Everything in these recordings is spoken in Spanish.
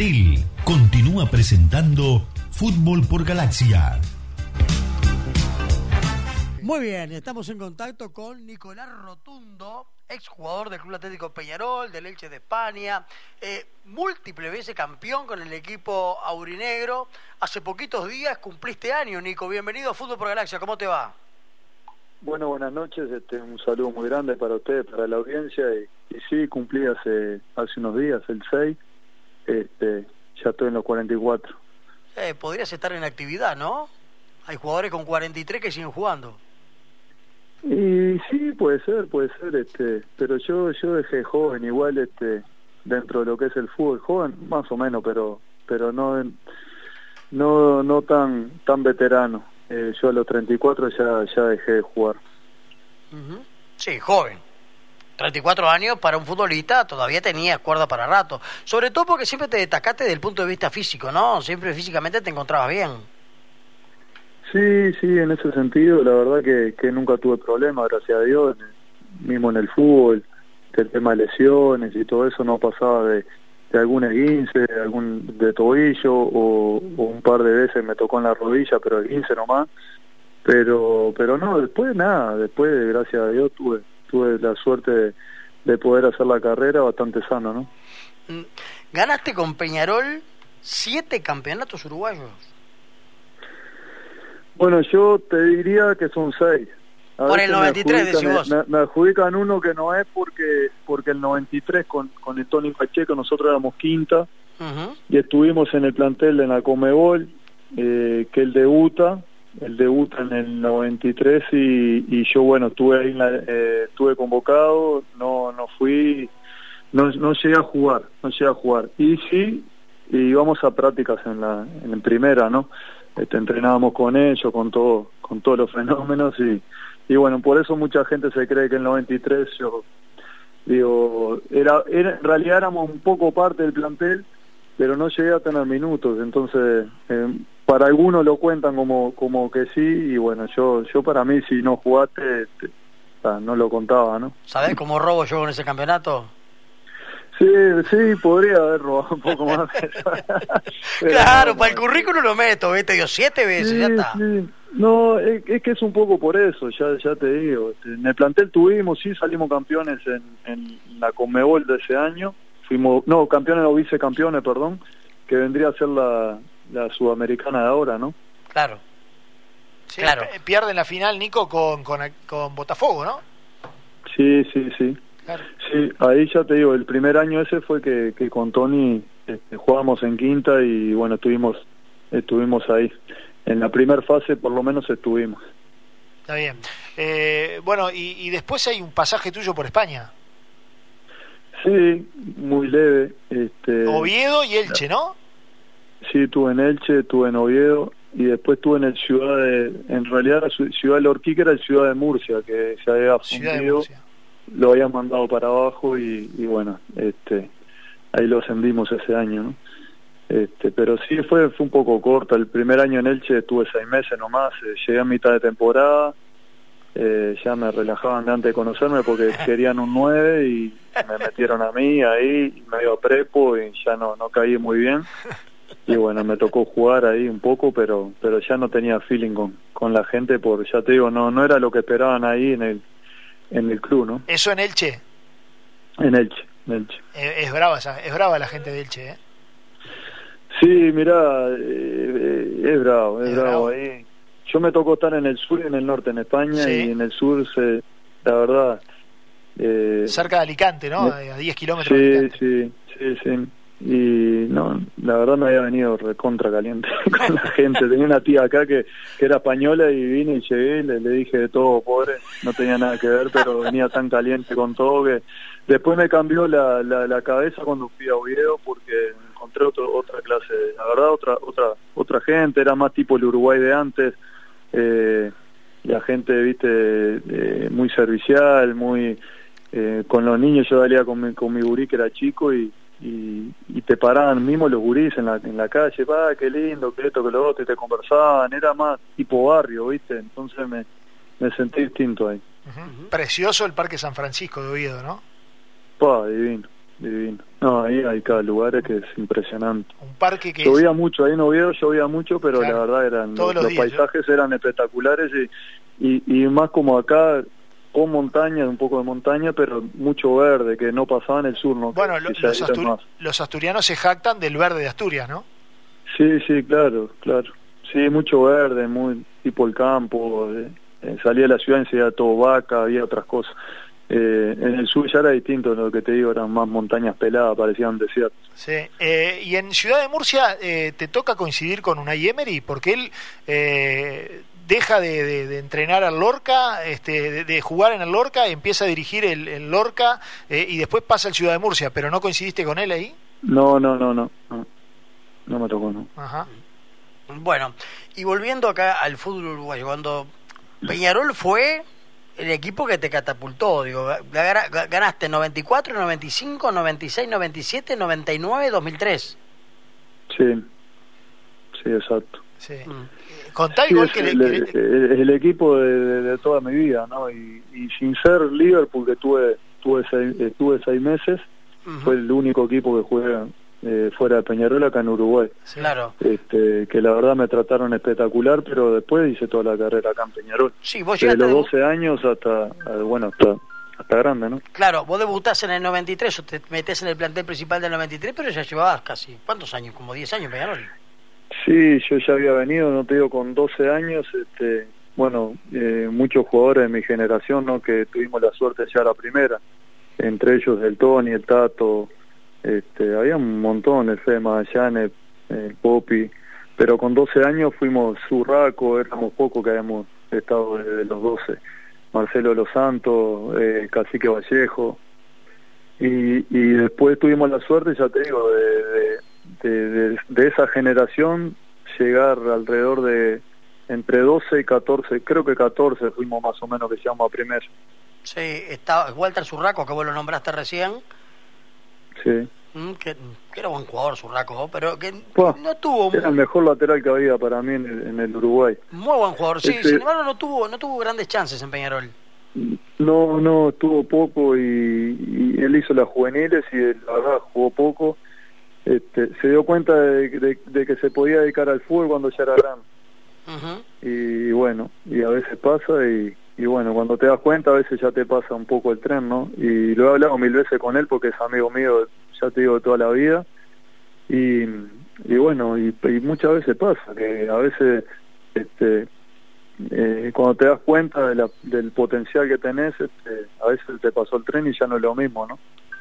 Entel continúa presentando Fútbol por Galaxia. Muy bien, estamos en contacto con Nicolás Rotundo, exjugador del Club Atlético Peñarol, del Elche de España, eh, múltiple veces campeón con el equipo aurinegro. Hace poquitos días cumpliste año, Nico. Bienvenido a Fútbol por Galaxia, ¿cómo te va? Bueno, buenas noches, este, un saludo muy grande para ustedes, para la audiencia. Y, y sí, cumplí hace, hace unos días, el 6, este, ya estoy en los 44. Eh, podrías estar en actividad, ¿no? Hay jugadores con 43 que siguen jugando. Y sí, puede ser, puede ser, este, pero yo yo dejé joven, igual este, dentro de lo que es el fútbol, joven más o menos, pero pero no no no tan tan veterano. Eh, yo a los 34 ya ya dejé de jugar. Ujú. Sí, joven. 34 años para un futbolista todavía tenía cuerda para rato. Sobre todo porque siempre te destacaste desde el punto de vista físico, ¿no? Siempre físicamente te encontrabas bien. Sí, sí, en ese sentido, la verdad que, que nunca tuve problemas, gracias a Dios, mismo en el fútbol, el tema de lesiones y todo eso no pasaba de, de algún esguince, de algún de tobillo o, un par de veces me tocó en la rodilla, pero esguince nomás. Pero pero no, después nada, después gracias a Dios tuve tuve la suerte de, de poder hacer la carrera bastante sano, ¿no? Mm, Ganaste con Peñarol siete campeonatos uruguayos. Bueno, yo te diría que son seis. A Por el veces me 93 decís adjudican- vos. Me, me adjudican uno que no es porque porque el 93 con, con el Tony Pacheco nosotros éramos quinta y estuvimos en el plantel en la Comebol, eh, que él debuta, él debuta en el 93 y, y yo bueno estuve ahí, en eh, estuve convocado, no no fui, no, no llegué a jugar, no llegué a jugar. Y sí, íbamos a prácticas en la en primera, ¿no? Este, entrenábamos con ellos, con todo, con todos los fenómenos y, y bueno, por eso mucha gente se cree que el 93 yo digo, era, era en realidad éramos un poco parte del plantel, pero no llegué a tener minutos, entonces eh, para algunos lo cuentan como como que sí y bueno, yo yo para mí si no jugaste te- sea, no lo contaba, ¿no? ¿Sabés cómo robo yo en ese campeonato? Sí, sí, podría haber robado un poco más. Claro, no, para el no. currículum lo meto, ¿viste? Dio siete veces, ya está. sí. No, es, es que es un poco por eso, ya ya te digo. Este, En el plantel tuvimos, sí, salimos campeones en, en la Conmebol de ese año. Fuimos, no, campeones o vicecampeones, perdón, que vendría a ser la, la sudamericana de ahora, ¿no? Claro. Sí, Claro. p- Pierde en la final Nico con, con, con Botafogo, ¿no? Sí, sí, sí. Claro. Sí, ahí ya te digo, el primer año ese fue que, que con Tony este, jugábamos en quinta y bueno, estuvimos, estuvimos ahí. En la primera fase por lo menos estuvimos. Está bien. Eh, bueno, y, y después hay un pasaje tuyo por España. Sí, muy leve. Este, Oviedo y Elche, ¿no? Sí, estuve en Elche, estuve en Oviedo y después estuve en el ciudad de, en realidad la ciu- ciudad de Lorquí, que era el ciudad de Murcia, que se había fundido, lo habían mandado para abajo y, y bueno, este, ahí lo ascendimos ese año, ¿no? Este, pero sí fue, fue un poco corta. El primer año en Elche estuve seis meses nomás, eh, llegué a mitad de temporada, eh, ya me relajaban de antes de conocerme porque querían un 9 y me metieron a mí ahí, medio prepo y ya no, no caí muy bien. Y bueno, me tocó jugar ahí un poco, pero pero ya no tenía feeling con, con la gente, por ya te digo, no no era lo que esperaban ahí en el en el club, ¿no? Eso en Elche. En Elche, en Elche. Eh, es brava esa- es brava la gente de Elche, ¿eh? Sí, mira, es bravo, es, Es bravo bravo. ahí. Yo me tocó estar en el sur y en el norte, en España, Sí. y en el sur, se, la verdad... Eh, Cerca de Alicante, ¿no? A 10 kilómetros de sí, Alicante. sí, sí, sí. Y no, la verdad me había venido recontra caliente con la gente. Tenía una tía acá que, que era española y vine y llegué le, dije de todo, pobre, no tenía nada que ver, pero venía tan caliente con todo que después me cambió la, cabeza cuando fui a Oviedo porque encontré otro, otra clase, la verdad otra otra otra gente, era más tipo el Uruguay de antes, eh, la gente, viste, eh, muy servicial, muy... eh, con los niños yo salía con mi, con mi gurí que era chico y, y, y te paraban mismo los gurís en la, en la calle, va, qué lindo, que esto, que lo otro, y te conversaban, era más tipo barrio, viste, entonces me, me sentí distinto ahí. Precioso el Parque San Francisco de Oviedo, ¿no? Pa, divino, divino. No, ahí hay cada lugar que es impresionante. Un parque que llovía mucho, ahí en Oviedo llovía mucho, pero la verdad eran los, los, paisajes eran espectaculares y, y, más como acá con montaña, un poco de montaña, pero mucho verde, que no pasaba en el sur. ¿no? Bueno, los, asturianos se jactan del verde de Asturias, ¿no? Sí, sí, claro, claro. Sí, mucho verde, muy tipo el campo. Eh, eh, salía de la ciudad enseguida todo vaca, había otras cosas. Eh, en el sur ya era distinto, lo que te digo, eran más montañas peladas, parecían desiertos. Sí, eh, y en Ciudad de Murcia te toca coincidir con Unai Emery, porque él deja de, entrenar al Lorca, este, de, jugar en el Lorca, empieza a dirigir el, Lorca y después pasa al Ciudad de Murcia, pero ¿no coincidiste con él ahí? No, no, no, no, no, me tocó, no. Ajá. Bueno, y volviendo acá al fútbol uruguayo, cuando Peñarol fue el equipo que te catapultó, digo, ganaste 94, 95, 96, 97, 99, 2003. Sí, sí, exacto. Sí. Mm. Contá igual que, el, el, equipo de, toda mi vida, ¿no? Y, sin ser Liverpool, que tuve, tuve, seis, tuve seis meses, fue el único equipo que jugué eh, fuera de Peñarol acá en Uruguay. Claro. Este, que la verdad me trataron espectacular, pero después hice toda la carrera acá en Peñarol. Sí, vos Desde los 12 años hasta, bueno, hasta, hasta grande, ¿no? Claro, vos debutás en el 93 o te metés en el plantel principal del 93, pero ya llevabas casi, ¿cuántos años? Como 10 años Peñarol. Sí, yo ya había venido, no te digo, con 12 años, este, bueno, eh, muchos jugadores de mi generación, ¿no? Que tuvimos la suerte de llegar a primera, entre ellos el Tony, el Tato, este, había un montón, el Fede Magallanes, el Popi, pero con 12 años fuimos Zurraco, éramos pocos que habíamos estado desde los 12. Marcelo Los Santos, eh, Cacique Vallejo, y, y después tuvimos la suerte, ya te digo, de, esa generación llegar alrededor de entre 12 y 14, creo que 14 fuimos más o menos que llegamos a primer. Sí, está Walter Zurraco, que vos lo nombraste recién, Sí. Mm, que, era buen jugador, Zurraco, pero que no tuvo... Era el mejor lateral que había para mí en el, Uruguay. Muy buen jugador, sí, sin embargo no tuvo, no tuvo grandes chances en Peñarol. No, no, tuvo poco y, él hizo las juveniles y la verdad jugó poco. Este, se dio cuenta de, que se podía dedicar al fútbol cuando ya era grande. Y bueno, y a veces pasa y, y bueno, cuando te das cuenta a veces ya te pasa un poco el tren, ¿no? Y lo he hablado mil veces con él porque es amigo mío, ya te digo, de toda la vida. Y, y bueno, y, muchas veces pasa, que a veces este, eh, cuando te das cuenta de la, del potencial que tenés, este, a veces te pasó el tren y ya no es lo mismo, ¿no?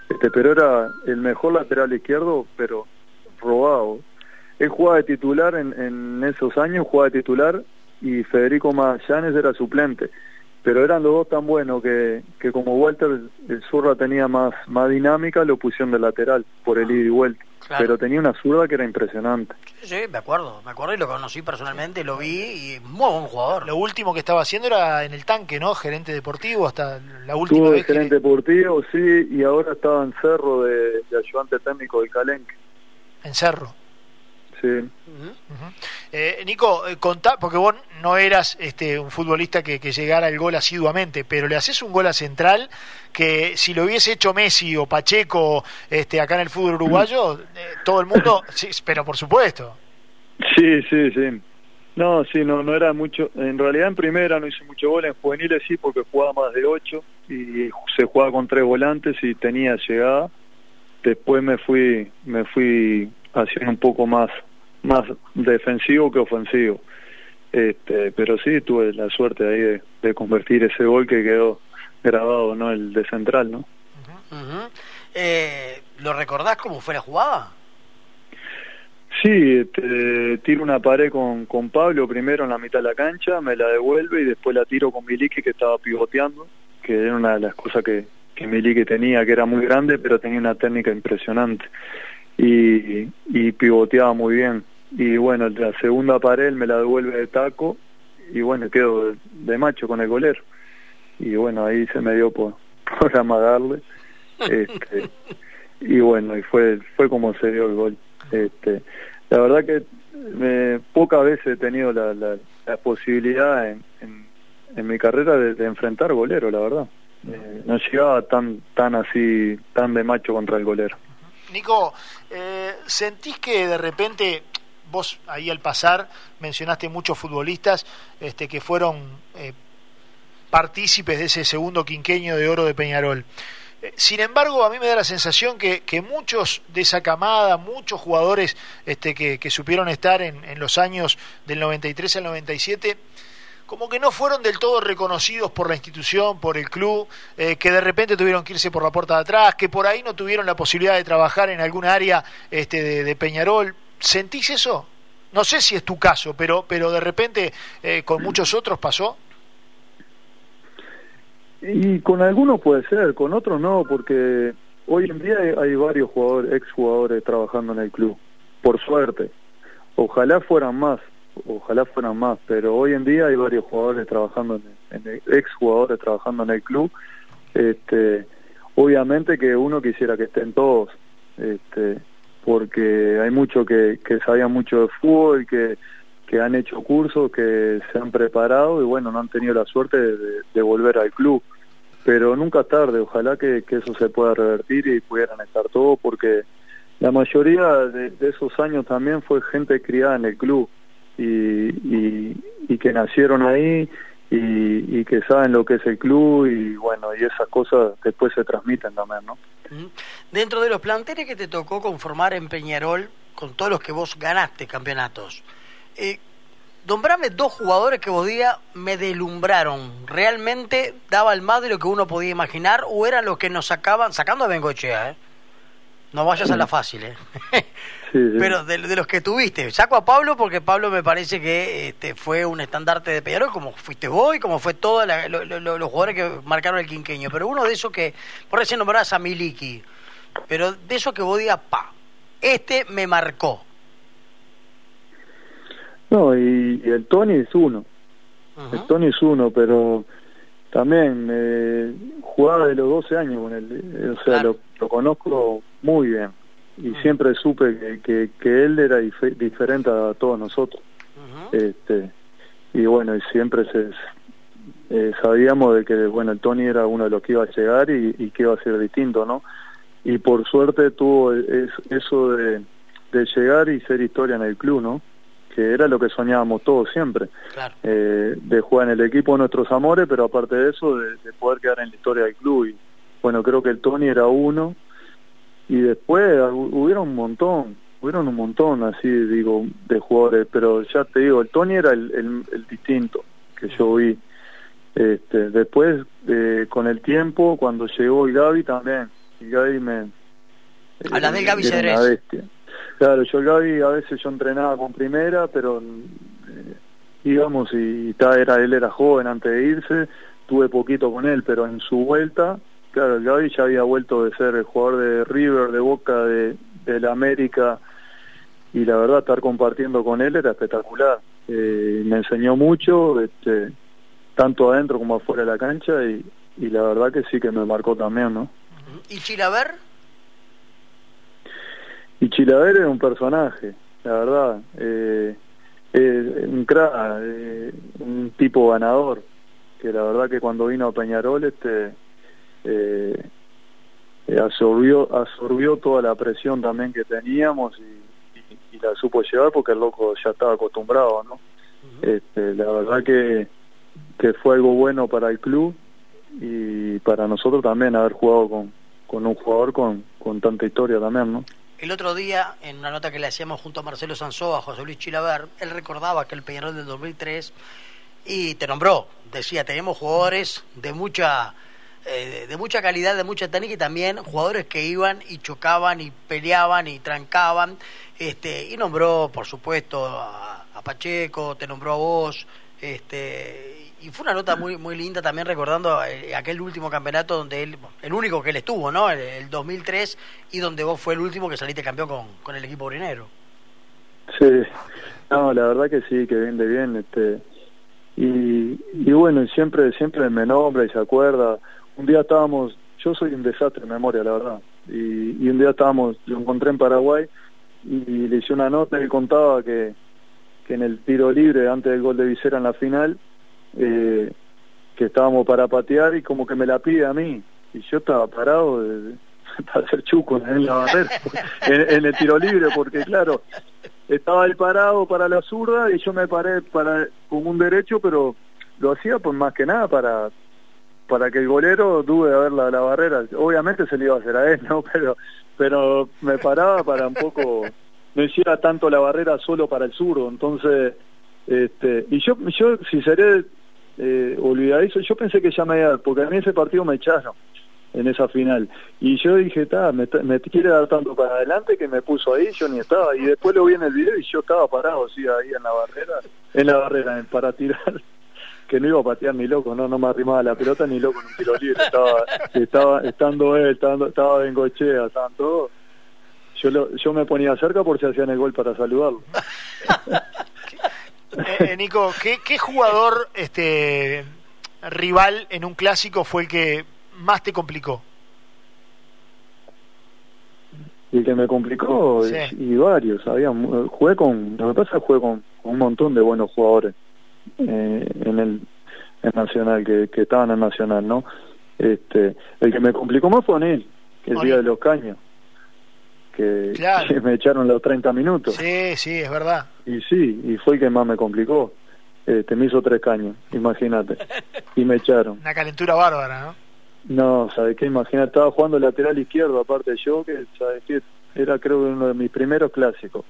Este, pero era el mejor lateral izquierdo, pero robado. Él jugaba de titular en, esos años, jugaba de titular y Federico Magallanes era suplente pero eran los dos tan buenos que, que como Walter el zurra tenía más, más dinámica, lo pusieron de lateral por el ida y vuelta. Pero tenía una zurda que era impresionante. Sí, me acuerdo, me acuerdo y lo conocí personalmente, lo vi y muy buen jugador. Lo último que estaba haciendo era en el tanque, ¿no? Gerente deportivo hasta la última Estuvo vez. gerente deportivo, sí, y ahora estaba en Cerro de, de ayudante técnico del Calenque. En Cerro. Sí. Eh, Nico, eh, contá, porque vos no eras este, un futbolista que, llegara el gol asiduamente, pero le haces un gol a Central que si lo hubiese hecho Messi o Pacheco este, acá en el fútbol uruguayo, eh, todo el mundo, sí, pero por supuesto. Sí, sí, sí. No, sí, no, no era mucho. En realidad en primera no hice mucho gol, en juveniles sí, porque jugaba más de ocho y se jugaba con tres volantes y tenía llegada. Después me fui, me fui haciendo un poco más más defensivo que ofensivo. Este, pero sí tuve la suerte ahí de, convertir ese gol que quedó grabado, ¿no? El de central, ¿no? Eh, ¿Lo recordás cómo fue la jugada? Sí, este, tiro una pared con, con Pablo primero en la mitad de la cancha, me la devuelve y después la tiro con Miliki que estaba pivoteando, que era una de las cosas que, que Miliki tenía, que era muy grande, pero tenía una técnica impresionante y, y pivoteaba muy bien. Y bueno, la segunda pared me la devuelve de taco y bueno, quedo de, macho con el golero. Y bueno, ahí se me dio por, por amagarle. Este, y bueno, y fue fue como se dio el gol. Este, la verdad que me, pocas veces he tenido la, la, posibilidad en, en, mi carrera de, enfrentar golero, la verdad. Eh, no llegaba tan tan así, tan de macho contra el golero. Nico, eh, ¿sentís que de repente vos ahí al pasar mencionaste muchos futbolistas este, que fueron eh, partícipes de ese segundo quinqueño de oro de Peñarol? Eh, sin embargo, a mí me da la sensación que, muchos de esa camada, muchos jugadores este, que, supieron estar en, en, los años del 93 al 97, como que no fueron del todo reconocidos por la institución, por el club, eh, que de repente tuvieron que irse por la puerta de atrás, que por ahí no tuvieron la posibilidad de trabajar en alguna área este, de, Peñarol. ¿Sentís eso? No sé si es tu caso, pero, pero de repente eh, con muchos otros pasó. Y con algunos puede ser, con otros no, porque hoy en día hay, varios jugadores, exjugadores trabajando en el club, por suerte. Ojalá fueran más, ojalá fueran más, pero hoy en día hay varios jugadores trabajando en, el, ex trabajando en el club. Este, obviamente que uno quisiera que estén todos, este, porque hay muchos que, que sabían mucho de fútbol, que, que han hecho cursos, que se han preparado y bueno, no han tenido la suerte de, volver al club. Pero nunca tarde, ojalá que, eso se pueda revertir y pudieran estar todos, porque la mayoría de esos años también fue gente criada en el club y, y, que nacieron ahí y, que saben lo que es el club y bueno, y esas cosas después se transmiten también, ¿no? Dentro de los planteles que te tocó conformar en Peñarol, con todos los que vos ganaste campeonatos, eh, nombrame dos jugadores que vos digas me delumbraron, realmente daban más de lo que uno podía imaginar o eran los que nos sacaban, sacando a Bengochea, ¿eh? No vayas a la fácil, ¿eh? Pero de, los que tuviste, saco a Pablo porque Pablo me parece que este, fue un estandarte de Peñarol, como fuiste vos y como fue todos los jugadores que marcaron el quinqueño. Pero uno de esos que, por recién nombrás a Miliki, pero de esos que vos digas, pa, este me marcó. No, y, el Tony es uno. El Tony es uno, pero también eh, jugaba de los 12 años con él. O sea, lo, lo conozco muy bien y siempre supe que, que, él era diferente a todos nosotros. este Y bueno, y siempre se, eh, sabíamos de que bueno el Tony era uno de los que iba a llegar y, que iba a ser distinto, ¿no? Y por suerte tuvo eso de, de llegar y ser historia en el club, ¿no? que era lo que soñábamos todos siempre, eh, de jugar en el equipo de nuestros amores, pero aparte de eso, de, de, poder quedar en la historia del club. Y bueno, creo que el Tony era uno, y después hubieron un montón, hubieron un montón así, digo, de jugadores, pero ya te digo, el Tony era el, el, distinto que yo vi. Este, después, eh, con el tiempo, cuando llegó el Gaby también, el Gaby me... A la del Gaby Cedrés. Claro, yo el Gaby a veces yo entrenaba con primera, pero eh, íbamos y, y era, él era joven antes de irse, tuve poquito con él, pero en su vuelta Claro, el Gaby ya había vuelto de ser el jugador de River, de Boca, de, de la América, y la verdad estar compartiendo con él era espectacular. Eh, me enseñó mucho, este, tanto adentro como afuera de la cancha, y, y la verdad que sí que me marcó también, ¿no? ¿Y Chilaver? Y Chilaver es un personaje, la verdad. Eh, un crack, eh, un tipo ganador, que la verdad que cuando vino a Peñarol, este eh, eh, absorbió, absorbió toda la presión también que teníamos y, la supo llevar porque el loco ya estaba acostumbrado, ¿no? este, la verdad que, que fue algo bueno para el club y para nosotros también haber jugado con, con un jugador con, con tanta historia también, ¿no? El otro día, en una nota que le hacíamos junto a Marcelo Sanzó, a José Luis Chilaver, él recordaba que el Peñarol del 2003 y te nombró, decía, tenemos jugadores de mucha eh, de mucha calidad, de mucha técnica y también jugadores que iban y chocaban y peleaban y trancaban. Este, y nombró, por supuesto, a, Pacheco, te nombró a vos. Este, y fue una nota muy muy linda también recordando eh, aquel último campeonato donde él, el único que él estuvo, ¿no? El, 2003 y donde vos fue el último que saliste campeón con, con el equipo brinero. Sí, no, la verdad que sí, que bien de bien, este, y, y bueno, siempre, siempre me nombra y se acuerda, un día estábamos, yo soy un desastre de memoria, la verdad, y, un día estábamos, lo encontré en Paraguay y le hice una nota y contaba que, que en el tiro libre antes del gol de Vicera en la final, eh, que estábamos para patear y como que me la pide a mí, y yo estaba parado, para hacer chuco en la barrera, en, el tiro libre, porque claro, estaba el parado para la zurda y yo me paré para con un derecho, pero lo hacía pues más que nada para para que el golero dude de ver la, barrera. Obviamente se le iba a hacer a él, ¿no? Pero pero me paraba para un poco no hiciera tanto la barrera solo para el zurdo, entonces este y yo yo si seré eh, olvidadizo, yo pensé que ya me iba, porque a mí ese partido me echaron en esa final. Y yo dije, está, me, me, quiere dar tanto para adelante que me puso ahí, yo ni estaba. Y después lo vi en el video y yo estaba parado, sí, ahí en la barrera, en la barrera, para tirar, que no iba a patear ni loco, no, no me arrimaba la pelota ni loco en un tiro libre. Estaba, estaba estando él, estaba, estaba Bengochea, estaban todos. Yo, lo, yo me ponía cerca por si hacían el gol para saludarlo. Eh, Nico, ¿qué, ¿qué jugador este rival en un clásico fue el que más te complicó? Y el que me complicó, y varios, había, jugué con, lo que pasa es que jugué con, un montón de buenos jugadores eh, en el Nacional, que, que estaban en Nacional, ¿no? Este, el que me complicó más fue él, que el día de los caños, que, que, me echaron los 30 minutos. Sí, sí, es verdad. Y sí, y fue el que más me complicó. Este, me hizo tres caños, imagínate. Y me echaron. Una calentura bárbara, ¿no? No, ¿sabes qué? Imagínate, estaba jugando lateral izquierdo, aparte yo, que, ¿sabes qué? Era creo uno de mis primeros clásicos.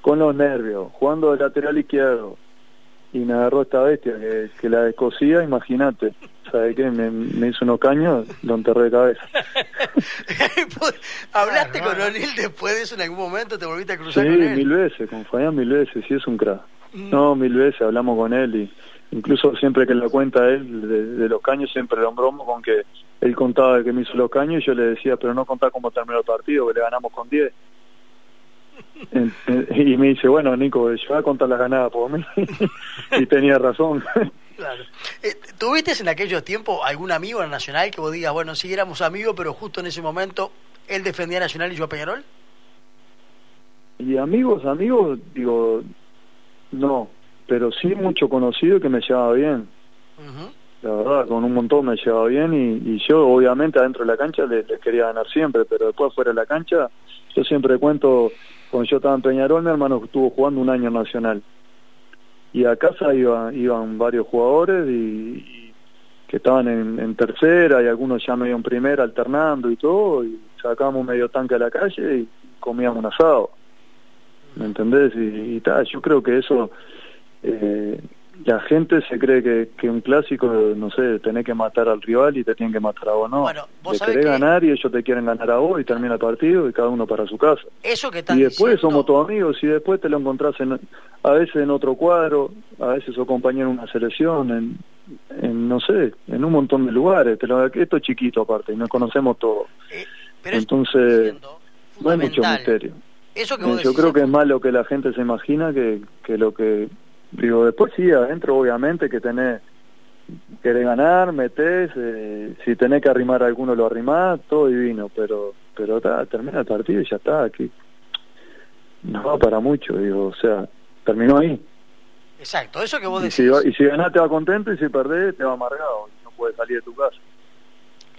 Con los nervios, jugando de lateral izquierdo. Y me agarró esta bestia que, que la descosía, imagínate. ¿Sabes qué? Me, hizo unos caños, lo enterré de cabeza. ¿Hablaste con O'Neill después de eso en algún momento? ¿Te volviste a cruzar sí, con él? mil veces, con Fabián mil veces, sí es un crack. Mm. No, mil veces hablamos con él y incluso siempre que lo cuenta él de, los caños siempre lo bromo con que él contaba que me hizo los caños y yo le decía, pero no contá cómo terminó el partido, que le ganamos con 10. y me dice, bueno, Nico, yo voy a contar las ganadas por mí. y tenía razón. Claro. Eh, ¿Tuviste en aquellos tiempos algún amigo en Nacional que vos digas, bueno, si éramos amigos, pero justo en ese momento él defendía a Nacional y yo a Peñarol? Y amigos, amigos, digo, no, pero sí mucho conocido que me llevaba bien. La verdad, con un montón me llevaba bien y, yo obviamente adentro de la cancha le, quería ganar siempre, pero después fuera de la cancha, yo siempre cuento, cuando yo estaba en Peñarol, mi hermano estuvo jugando un año nacional. Y a casa iba, iban varios jugadores y, que estaban en, tercera y algunos ya medio en primera alternando y todo, y sacábamos medio tanque a la calle y comíamos un asado. ¿me entendés? Y, tal, yo creo que eso, eh, la gente se cree que, que, un clásico, no sé, tenés que matar al rival y te tienen que matar a vos, no. Bueno, vos te querés ganar y ellos te quieren ganar a vos y termina el partido y cada uno para su casa. Eso que Y después somos todos amigos y después te lo encontrás en, a veces en otro cuadro, a veces sos compañero en una selección, en, en no sé, en un montón de lugares. Te lo, esto es chiquito aparte y nos conocemos todos. Eh, Entonces, no hay mucho misterio. Yo creo que es más lo que la gente se imagina que, que lo que... Digo, después sí, adentro obviamente que tenés... Querés ganar, metés, eh, si tenés que arrimar a alguno lo arrimás, todo divino, pero pero termina el partido y ya está, aquí no va para mucho, digo, o sea, terminó ahí. Exacto, eso que vos decís. Y si, y si ganás te va contento y si perdés te va amargado, no puedes salir de tu casa.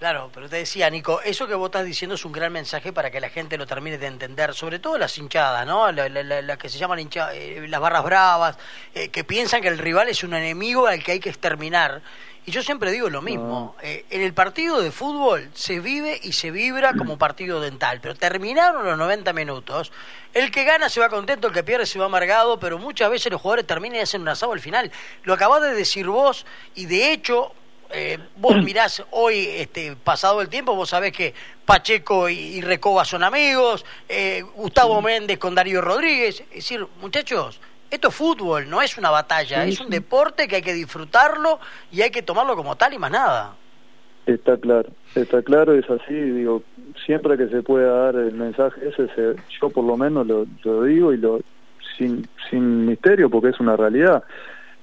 Claro, pero te decía, Nico, eso que vos estás diciendo es un gran mensaje para que la gente lo termine de entender, sobre todo las hinchadas, ¿no? Las que se llaman eh, las barras bravas, eh, que piensan que el rival es un enemigo al que hay que exterminar. Y yo siempre digo lo mismo, eh, en el partido de fútbol se vive y se vibra como partido dental, pero terminaron los 90 minutos, el que gana se va contento, el que pierde se va amargado, pero muchas veces los jugadores terminan y hacen un asado al final. Lo acabás de decir vos y de hecho eh, vos mirás hoy, este, pasado el tiempo, vos sabés que Pacheco y, Recoba son amigos, eh, Gustavo Méndez con Darío Rodríguez. Es decir, muchachos, esto es fútbol, no es una batalla, es un deporte que hay que disfrutarlo y hay que tomarlo como tal y más nada. Está claro, está claro, es así, digo, siempre que se pueda dar el mensaje ese, yo por lo menos lo, lo digo y lo sin, sin misterio porque es una realidad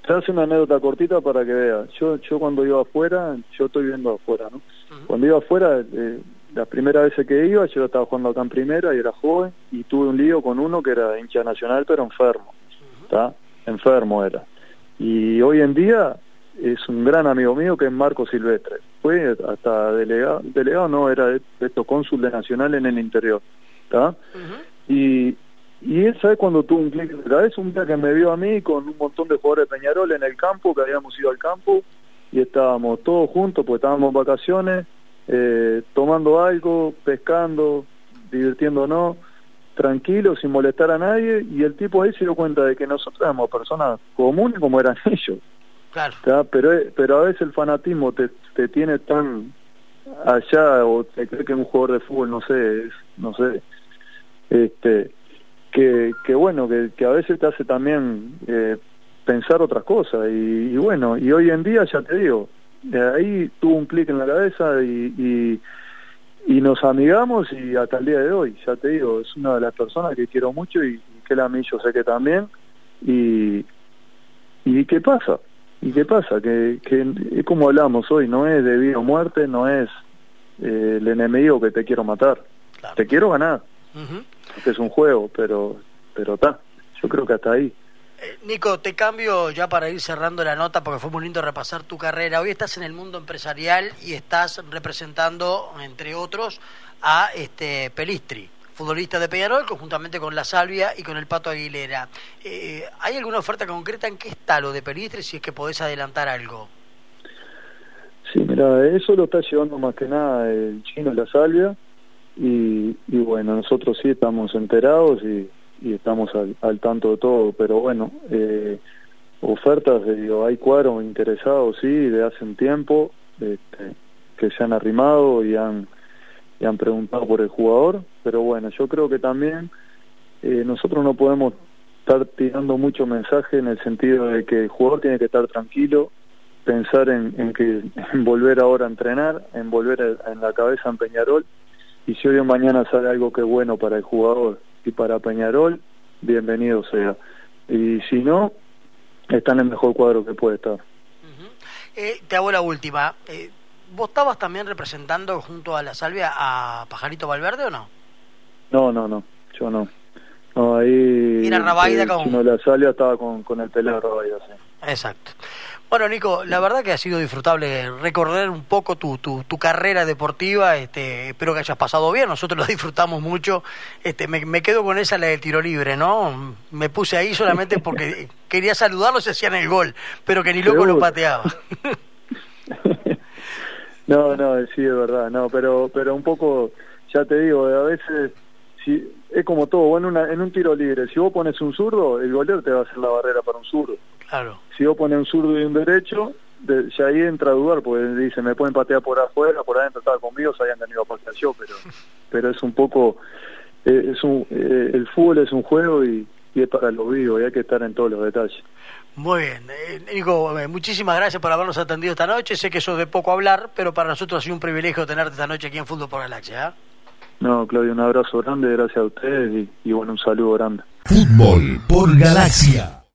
te hace una anécdota cortita para que veas. Yo, yo cuando iba afuera, yo estoy viendo afuera, ¿no? Cuando iba afuera, eh, la primera vez que iba, yo estaba jugando acá en primera y era joven y tuve un lío con uno que era hincha nacional pero enfermo, ¿está? Enfermo era. Y hoy en día es un gran amigo mío que es Marco Silvestre. Fue hasta delegado, delegado no, era esto cónsul de Nacional en el interior. ¿está? Y y él sabe cuando tuvo un clic de cabeza, un día que me vio a mí con un montón de jugadores de Peñarol en el campo, que habíamos ido al campo, y estábamos todos juntos, pues estábamos en vacaciones, eh, tomando algo, pescando, divirtiéndonos, tranquilos, sin molestar a nadie, y el tipo ahí se dio cuenta de que nosotros éramos personas comunes como eran ellos. Claro. Pero, pero a veces el fanatismo te, te tiene tan allá, o te cree que un jugador de fútbol, no sé, no sé, este que, que bueno, que, que, a veces te hace también eh, pensar otras cosas. Y, bueno, y hoy en día, ya te digo, ahí tuvo un clic en la cabeza y, y, y, nos amigamos y hasta el día de hoy, ya te digo, es una de las personas que quiero mucho y, que la mí yo sé que también. Y, y ¿qué pasa? ¿Y qué pasa? Que, que es como hablamos hoy, no es de vida o muerte, no es eh, el enemigo que te quiero matar, te quiero ganar es un juego, pero pero está. Yo creo que hasta ahí. Eh, Nico, te cambio ya para ir cerrando la nota porque fue muy lindo repasar tu carrera. Hoy estás en el mundo empresarial y estás representando, entre otros, a este Pelistri, futbolista de Peñarol, conjuntamente con La Salvia y con el Pato Aguilera. Eh, ¿Hay alguna oferta concreta en qué está lo de Pelistri, si es que podés adelantar algo? Sí, mira, eso lo está llevando más que nada el chino La Salvia y, y bueno, nosotros sí estamos enterados y, estamos al, tanto de todo, pero bueno, eh, ofertas, digo, hay cuadros interesados, sí, de hace un tiempo, este, que se han arrimado y han, y han preguntado por el jugador, pero bueno, yo creo que también eh, nosotros no podemos estar tirando mucho mensaje en el sentido de que el jugador tiene que estar tranquilo, pensar en, en que en volver ahora a entrenar, en volver en la cabeza en Peñarol, y si hoy o mañana sale algo que es bueno para el jugador y para Peñarol, bienvenido sea. Y si no, está en el mejor cuadro que puede estar. eh, te hago la última. Eh, ¿Vos estabas también representando junto a la Salvia a Pajarito Valverde o no? No, no, no, yo no. No, ahí. Era Rabaida con. No, la Salvia estaba con, con el pelado Rabaida, sí. Exacto. Bueno, Nico, la verdad que ha sido disfrutable recorrer un poco tu, tu, tu, carrera deportiva. Este, espero que hayas pasado bien. Nosotros lo disfrutamos mucho. Este, me, me quedo con esa, la de tiro libre, ¿no? Me puse ahí solamente porque quería saludarlos y hacían el gol, pero que ni loco lo pateaba. no, no, sí, es verdad. No, pero, pero un poco, ya te digo, a veces si, es como todo. en, una, en un tiro libre, si vos pones un zurdo, el golero te va a hacer la barrera para un zurdo Claro. Si vos pones un zurdo y un derecho, de, ya ahí entra a dudar, porque dice, me pueden patear por afuera, por adentro estaba conmigo, sabían que no iba a patear yo, pero, pero es un poco, eh, es un, eh, el fútbol es un juego y, y, es para los vivos y hay que estar en todos los detalles. Muy bien, eh, Nico, muchísimas gracias por habernos atendido esta noche. Sé que eso de poco hablar, pero para nosotros ha sido un privilegio tenerte esta noche aquí en Fútbol por Galaxia. ¿eh? No, Claudio, un abrazo grande, gracias a ustedes y, y bueno, un saludo grande. Fútbol por Galaxia.